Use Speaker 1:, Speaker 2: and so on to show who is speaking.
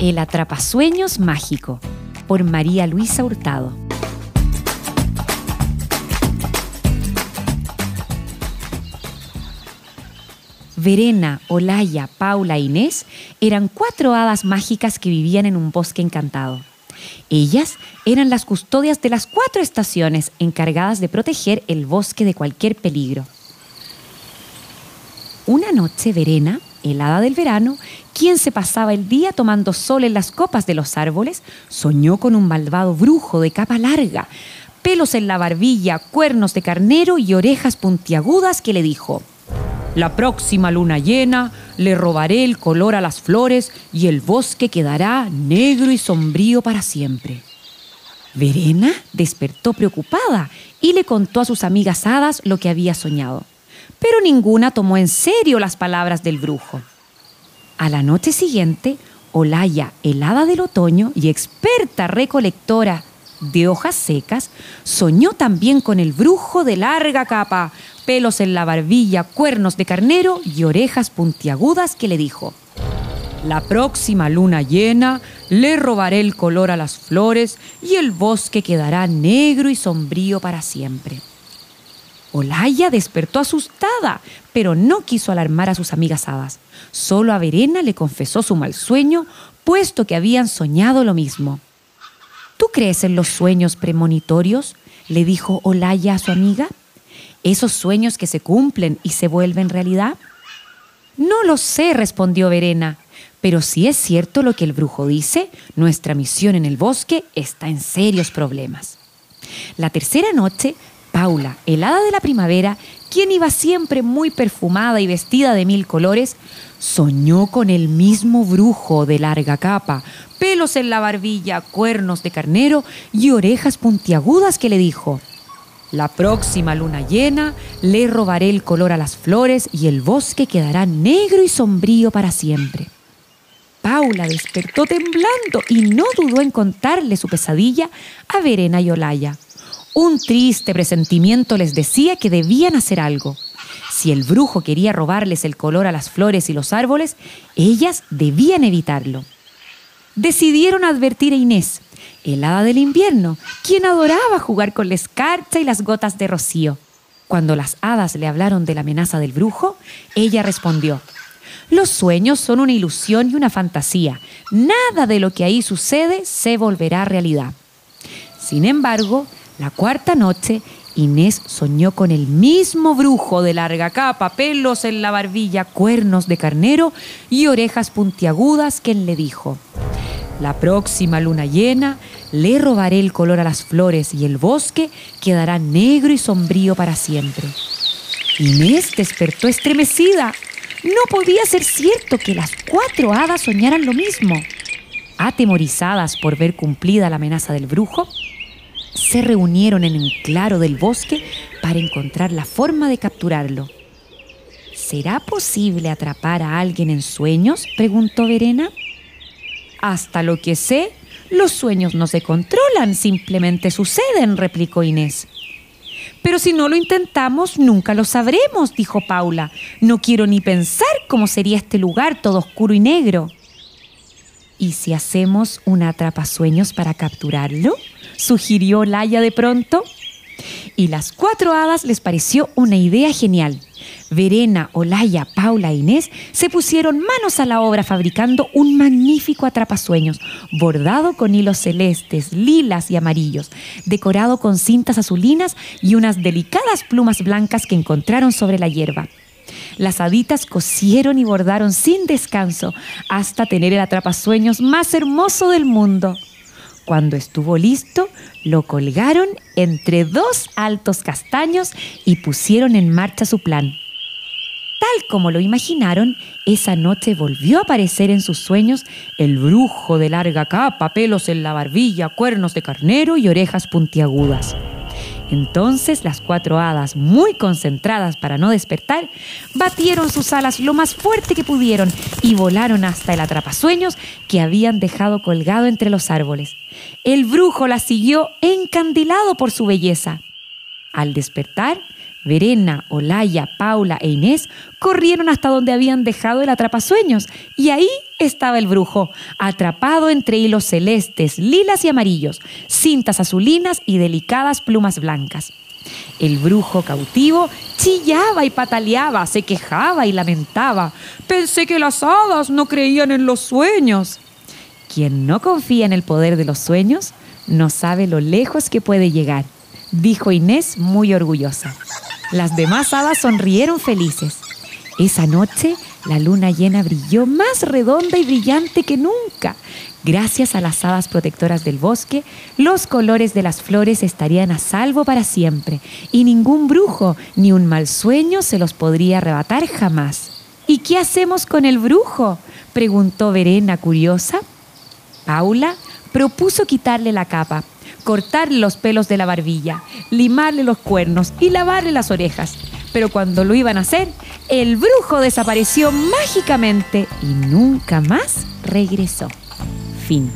Speaker 1: El Atrapasueños Mágico por María Luisa Hurtado. Verena, Olaya, Paula e Inés eran cuatro hadas mágicas que vivían en un bosque encantado. Ellas eran las custodias de las cuatro estaciones encargadas de proteger el bosque de cualquier peligro. Una noche Verena, helada del verano, quien se pasaba el día tomando sol en las copas de los árboles, soñó con un malvado brujo de capa larga, pelos en la barbilla, cuernos de carnero y orejas puntiagudas que le dijo, La próxima luna llena le robaré el color a las flores y el bosque quedará negro y sombrío para siempre. Verena despertó preocupada y le contó a sus amigas hadas lo que había soñado pero ninguna tomó en serio las palabras del brujo. A la noche siguiente, Olaya, helada del otoño y experta recolectora de hojas secas, soñó también con el brujo de larga capa, pelos en la barbilla, cuernos de carnero y orejas puntiagudas que le dijo, La próxima luna llena le robaré el color a las flores y el bosque quedará negro y sombrío para siempre. Olaya despertó asustada, pero no quiso alarmar a sus amigas hadas. Solo a Verena le confesó su mal sueño, puesto que habían soñado lo mismo. ¿Tú crees en los sueños premonitorios? le dijo Olaya a su amiga. ¿Esos sueños que se cumplen y se vuelven realidad? No lo sé, respondió Verena, pero si es cierto lo que el brujo dice, nuestra misión en el bosque está en serios problemas. La tercera noche Paula, helada de la primavera, quien iba siempre muy perfumada y vestida de mil colores, soñó con el mismo brujo de larga capa, pelos en la barbilla, cuernos de carnero y orejas puntiagudas que le dijo, la próxima luna llena le robaré el color a las flores y el bosque quedará negro y sombrío para siempre. Paula despertó temblando y no dudó en contarle su pesadilla a Verena y Olaya. Un triste presentimiento les decía que debían hacer algo. Si el brujo quería robarles el color a las flores y los árboles, ellas debían evitarlo. Decidieron advertir a Inés, el hada del invierno, quien adoraba jugar con la escarcha y las gotas de rocío. Cuando las hadas le hablaron de la amenaza del brujo, ella respondió, los sueños son una ilusión y una fantasía. Nada de lo que ahí sucede se volverá realidad. Sin embargo, la cuarta noche, Inés soñó con el mismo brujo de larga capa, pelos en la barbilla, cuernos de carnero y orejas puntiagudas, quien le dijo, la próxima luna llena le robaré el color a las flores y el bosque quedará negro y sombrío para siempre. Inés despertó estremecida. No podía ser cierto que las cuatro hadas soñaran lo mismo. Atemorizadas por ver cumplida la amenaza del brujo, se reunieron en el claro del bosque para encontrar la forma de capturarlo. ¿Será posible atrapar a alguien en sueños? preguntó Verena. Hasta lo que sé, los sueños no se controlan, simplemente suceden, replicó Inés. Pero si no lo intentamos, nunca lo sabremos, dijo Paula. No quiero ni pensar cómo sería este lugar todo oscuro y negro. ¿Y si hacemos un atrapasueños para capturarlo? Sugirió Laia de pronto. Y las cuatro hadas les pareció una idea genial. Verena, Olaya, Paula e Inés se pusieron manos a la obra fabricando un magnífico atrapasueños, bordado con hilos celestes, lilas y amarillos, decorado con cintas azulinas y unas delicadas plumas blancas que encontraron sobre la hierba. Las haditas cosieron y bordaron sin descanso hasta tener el atrapasueños más hermoso del mundo. Cuando estuvo listo, lo colgaron entre dos altos castaños y pusieron en marcha su plan. Tal como lo imaginaron, esa noche volvió a aparecer en sus sueños el brujo de larga capa, pelos en la barbilla, cuernos de carnero y orejas puntiagudas. Entonces las cuatro hadas, muy concentradas para no despertar, batieron sus alas lo más fuerte que pudieron y volaron hasta el atrapasueños que habían dejado colgado entre los árboles. El brujo las siguió encandilado por su belleza. Al despertar, Verena, Olaya, Paula e Inés corrieron hasta donde habían dejado el atrapasueños y ahí estaba el brujo, atrapado entre hilos celestes, lilas y amarillos, cintas azulinas y delicadas plumas blancas. El brujo cautivo chillaba y pataleaba, se quejaba y lamentaba. Pensé que las hadas no creían en los sueños. Quien no confía en el poder de los sueños no sabe lo lejos que puede llegar, dijo Inés muy orgullosa. Las demás hadas sonrieron felices. Esa noche la luna llena brilló más redonda y brillante que nunca. Gracias a las hadas protectoras del bosque, los colores de las flores estarían a salvo para siempre y ningún brujo ni un mal sueño se los podría arrebatar jamás. ¿Y qué hacemos con el brujo? preguntó Verena curiosa. Paula propuso quitarle la capa, cortarle los pelos de la barbilla, limarle los cuernos y lavarle las orejas. Pero cuando lo iban a hacer, el brujo desapareció mágicamente y nunca más regresó. Fin.